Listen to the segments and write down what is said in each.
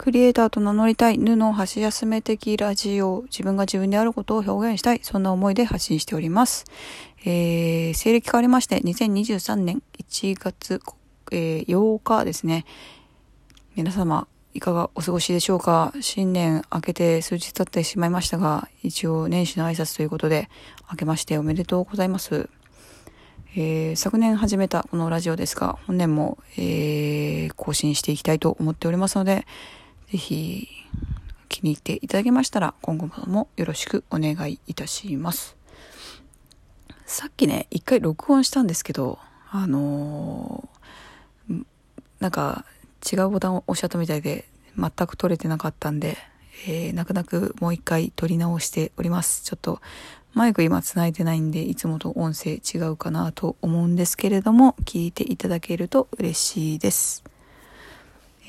クリエイターと名乗りたい、布の箸休め的ラジオ、自分が自分であることを表現したい、そんな思いで発信しております。えー、西暦変わりまして、2023年1月、えー、8日ですね。皆様、いかがお過ごしでしょうか？新年明けて数日経ってしまいましたが、一応年始の挨拶ということで、明けましておめでとうございます。えー、昨年始めたこのラジオですが、本年も、えー、更新していきたいと思っておりますので、ぜひ気に入っていただけましたら、今後もよろしくお願いいたします。さっきね、一回録音したんですけど、あのー、なんか違うボタンを押しちゃったみたいで、全く撮れてなかったんで、えー、泣く泣くもう一回撮り直しております。ちょっとマイク今繋いでないんで、いつもと音声違うかなと思うんですけれども、聞いていただけると嬉しいです。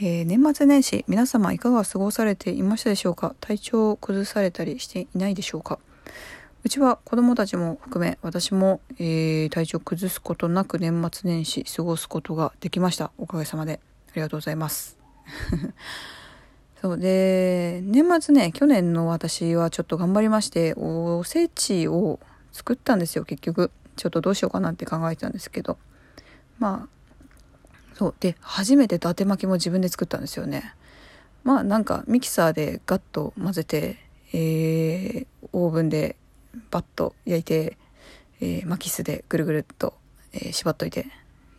えー、年末年始、皆様いかが過ごされていましたでしょうか？体調を崩されたりしていないでしょうか？うちは子供たちも含め、私も、えー、体調を崩すことなく年末年始過ごすことができました。おかげさまで。ありがとうございます。そうで、年末ね、去年の私はちょっと頑張りまして、おせちを作ったんですよ、結局。ちょっとどうしようかなって考えてたんですけど。まあ、そう。で、初めて伊達巻きも自分で作ったんですよね。まあなんかミキサーでガッと混ぜて、えー、オーブンでバッと焼いて、えー、巻きすでぐるぐるっと、えー、縛っといて。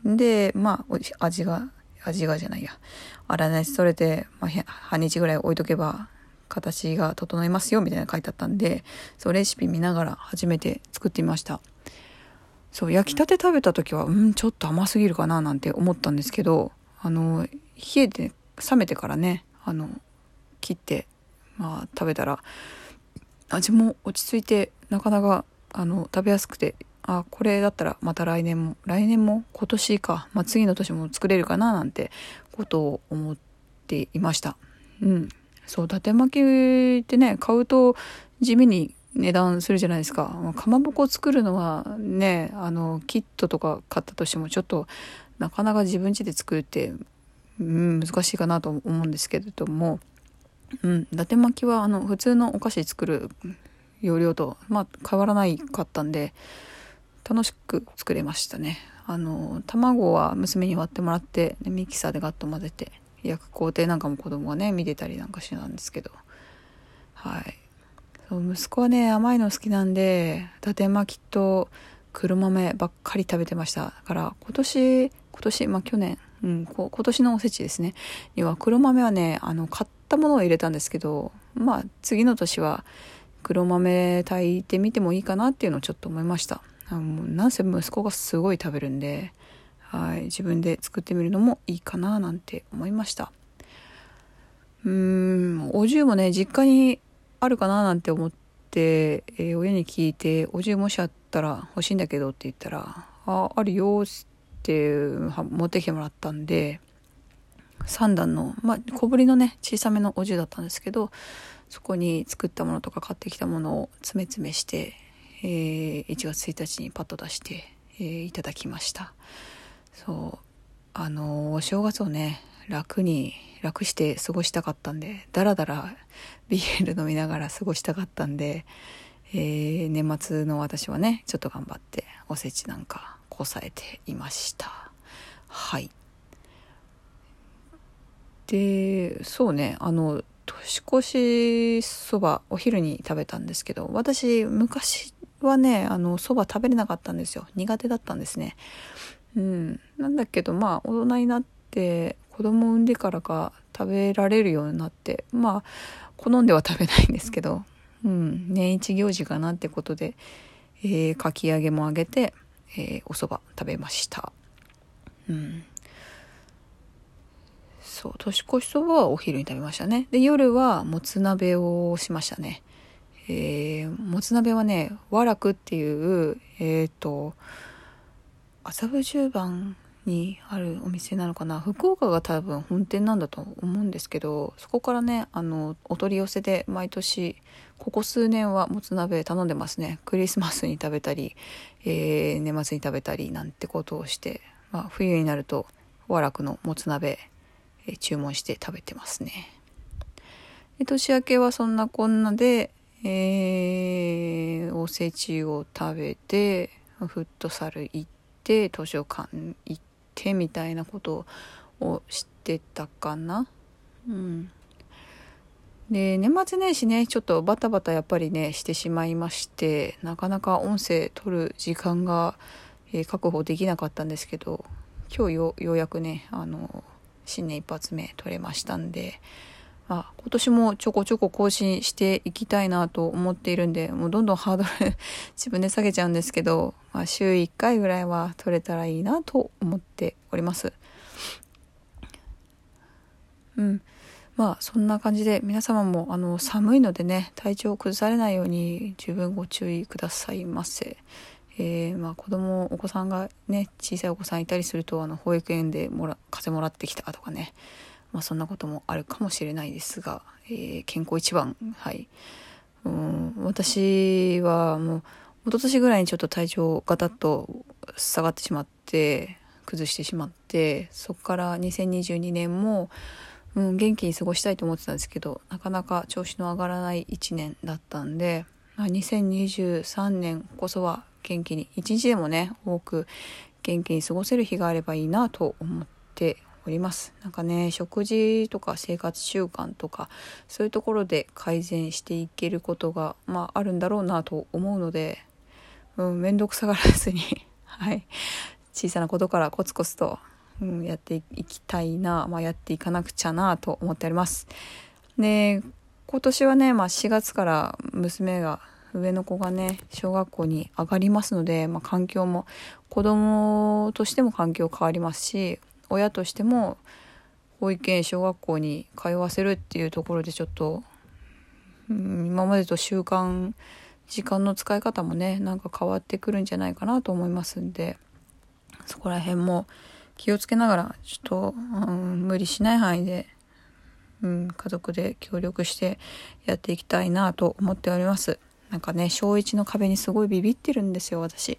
で、まあ味が味がじゃないや。粗熱取れて、まあ、半日ぐらい置いとけば、形が整いますよ、みたいな書いてあったんで、そう、レシピ見ながら初めて作ってみました。そう、焼きたて食べた時は、うん、ちょっと甘すぎるかな、なんて思ったんですけど、あの、冷えて、冷めてからね、あの、切って、まあ、食べたら、味も落ち着いて、なかなか、あの、食べやすくてあこれだったらまた来年も来年も今年か、まあ、次の年も作れるかななんてことを思っていました。うん。そう伊達巻きってね買うと地味に値段するじゃないですか。かまぼこ作るのはねあのキットとか買ったとしてもちょっとなかなか自分家で作るって、うん、難しいかなと思うんですけれどもうん、伊達巻きはあの普通のお菓子作る容量と、まあ、変わらないかったんで楽しく作れましたね。あの卵は娘に割ってもらってミキサーでガッと混ぜて焼く工程なんかも子供がね見てたりなんかしてたんですけど。はい。そう息子はね甘いの好きなんで伊達巻きと黒豆ばっかり食べてました。だから今年今年まあ去年うん今年のおせちですね。には黒豆はねあの買ったものを入れたんですけどまあ次の年は黒豆炊いてみてもいいかなっていうのをちょっと思いました。あもうなんせ息子がすごい食べるんで、はい、自分で作ってみるのもいいかななんて思いました。うーん、お重もね、実家にあるかななんて思って、えー、親に聞いて、お重もしあったら欲しいんだけどって言ったら、あ、あるよって持ってきてもらったんで、3段の、まあ、小ぶりのね、小さめのお重だったんですけど、そこに作ったものとか買ってきたものを詰め詰めして、えー、1月1日にパッと出して、えー、いただきました。そうあの、お正月をね楽に楽して過ごしたかったんでだらだらビール飲みながら過ごしたかったんで、えー、年末の私はねちょっと頑張っておせちなんかこさえていましたはいでそうねあの年越しそばお昼に食べたんですけど私昔はね、あの、蕎麦食べれなかったんですよ。苦手だったんですね。うん。なんだけど、まあ、大人になって、子供を産んでからか食べられるようになって、まあ、好んでは食べないんですけど、うん、年一行事かなってことで、えー、かき揚げもあげて、えー、お蕎麦食べました。うん。そう、年越しそばはお昼に食べましたね。で、夜はもつ鍋をしましたね。えー、もつ鍋はね和楽っていうえっ、ー、と麻布十番にあるお店なのかな。福岡が多分本店なんだと思うんですけどそこからねあのお取り寄せで毎年ここ数年はもつ鍋頼んでますね。クリスマスに食べたり、えー、年末に食べたりなんてことをして、まあ、冬になると和楽のもつ鍋、えー、注文して食べてますね。で年明けはそんなこんなで、えー、おせちを食べてフットサル行って図書館行ってみたいなことをしてたかな。うん。で年末年始ねちょっとバタバタやっぱりねしてしまいましてなかなか音声取る時間が、えー、確保できなかったんですけど今日ようやくねあの新年一発目取れましたんで、あ、今年もちょこちょこ更新していきたいなと思っているんで、もうどんどんハードル 自分で下げちゃうんですけど、まあ、週1回ぐらいは取れたらいいなと思っております。うん。まあそんな感じで皆様もあの寒いのでね体調を崩されないように十分ご注意くださいませ。えー、まあ子供お子さんがね小さいお子さんいたりするとあの保育園でもら風邪もらってきたとかね、まあ、そんなこともあるかもしれないですが、えー、健康一番はい。うん私はもう一昨年ぐらいにちょっと体調ガタッと下がってしまって崩してしまってそこから2022年も、うん、元気に過ごしたいと思ってたんですけどなかなか調子の上がらない1年だったんで、まあ、2023年こそは元気に一日でもね多く元気に過ごせる日があればいいなと思っております。なんかね食事とか生活習慣とかそういうところで改善していけることが、まあ、あるんだろうなと思うのでうん面倒くさがらずに はい。小さなことからコツコツと、うん、やっていきたいな、まあ、やっていかなくちゃなと思っております。で今年はね、まあ、4月から娘が上の子がね小学校に上がりますので、まあ、環境も子供としても環境変わりますし親としても保育園小学校に通わせるっていうところでちょっと、うん、今までと習慣時間の使い方もねなんか変わってくるんじゃないかなと思いますんでそこら辺も気をつけながらちょっと、うん、無理しない範囲で、うん、家族で協力してやっていきたいなと思っております。なんかね小1の壁にすごいビビってるんですよ私。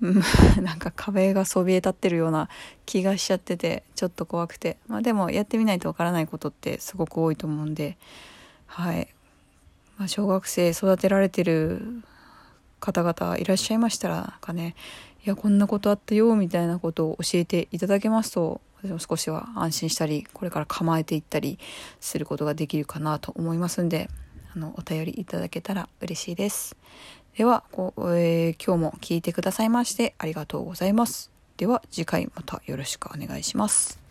なんか壁がそびえ立ってるような気がしちゃっててちょっと怖くてまあでもやってみないとわからないことってすごく多いと思うんではい、まあ、小学生育てられてる方々いらっしゃいましたらなんかねいやこんなことあったよみたいなことを教えていただけますと私も少しは安心したりこれから構えていったりすることができるかなと思いますんであのお便りいただけたら嬉しいです。では、えー、今日も聞いてくださいましてありがとうございます。では次回またよろしくお願いします。